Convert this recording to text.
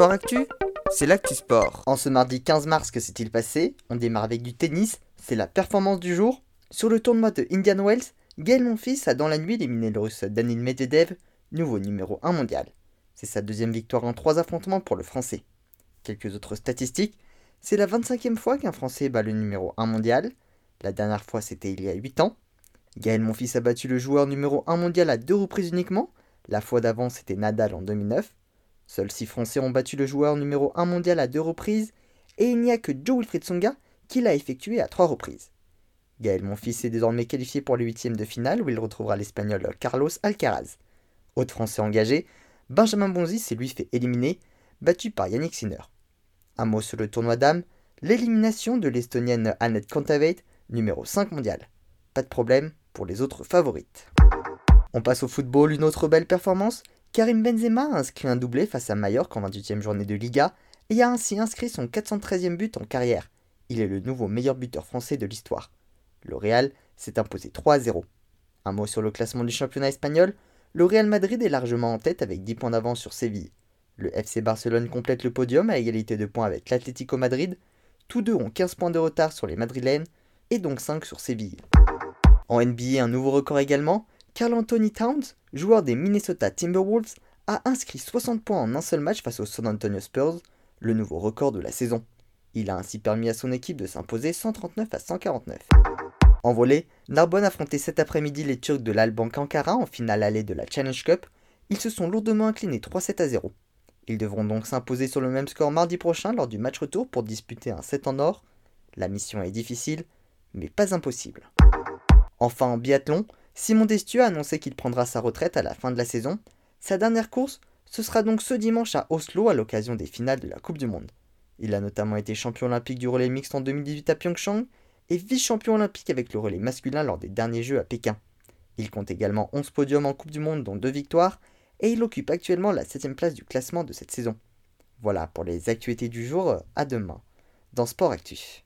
Sport Actu, c'est l'actu sport. En ce mardi 15 mars, que s'est-il passé On démarre avec du tennis, c'est la performance du jour. Sur le tournoi de Indian Wells, Gaël Monfils a dans la nuit éliminé le russe Danil Medvedev, nouveau numéro 1 mondial. C'est sa deuxième victoire en trois affrontements pour le français. Quelques autres statistiques, c'est la 25e fois qu'un français bat le numéro 1 mondial. La dernière fois c'était il y a 8 ans. Gaël Monfils a battu le joueur numéro 1 mondial à deux reprises uniquement. La fois d'avant c'était Nadal en 2009. Seuls six Français ont battu le joueur numéro 1 mondial à deux reprises, et il n'y a que Joe Wilfried Songa qui l'a effectué à trois reprises. Gaël Monfils est désormais qualifié pour le huitième de finale où il retrouvera l'Espagnol Carlos Alcaraz. Autre Français engagé, Benjamin Bonzi s'est lui fait éliminer, battu par Yannick Sinner. Un mot sur le tournoi d'âme, l'élimination de l'Estonienne Annette Kontaveit, numéro 5 mondial. Pas de problème pour les autres favorites. On passe au football, une autre belle performance, Karim Benzema a inscrit un doublé face à Mallorca en 28e journée de Liga et a ainsi inscrit son 413e but en carrière. Il est le nouveau meilleur buteur français de l'histoire. Le Real s'est imposé 3 à 0. Un mot sur le classement du championnat espagnol, le Real Madrid est largement en tête avec 10 points d'avance sur Séville. Le FC Barcelone complète le podium à égalité de points avec l'Atlético Madrid. Tous deux ont 15 points de retard sur les Madrilènes et donc 5 sur Séville. En NBA, un nouveau record également, Carl Anthony Towns, joueur des Minnesota Timberwolves, a inscrit 60 points en un seul match face aux San Antonio Spurs, le nouveau record de la saison. Il a ainsi permis à son équipe de s'imposer 139 à 149. En volée, Narbonne affrontait cet après-midi les Turcs de l'Alban Ankara en finale allée de la Challenge Cup. Ils se sont lourdement inclinés 3-7 à 0. Ils devront donc s'imposer sur le même score mardi prochain lors du match retour pour disputer un 7 en or. La mission est difficile, mais pas impossible. Enfin en biathlon, Simon Destieux a annoncé qu'il prendra sa retraite à la fin de la saison. Sa dernière course, ce sera donc ce dimanche à Oslo à l'occasion des finales de la Coupe du Monde. Il a notamment été champion olympique du relais mixte en 2018 à Pyeongchang et vice-champion olympique avec le relais masculin lors des derniers Jeux à Pékin. Il compte également 11 podiums en Coupe du Monde dont 2 victoires et il occupe actuellement la 7 place du classement de cette saison. Voilà pour les actualités du jour, à demain dans Sport Actif.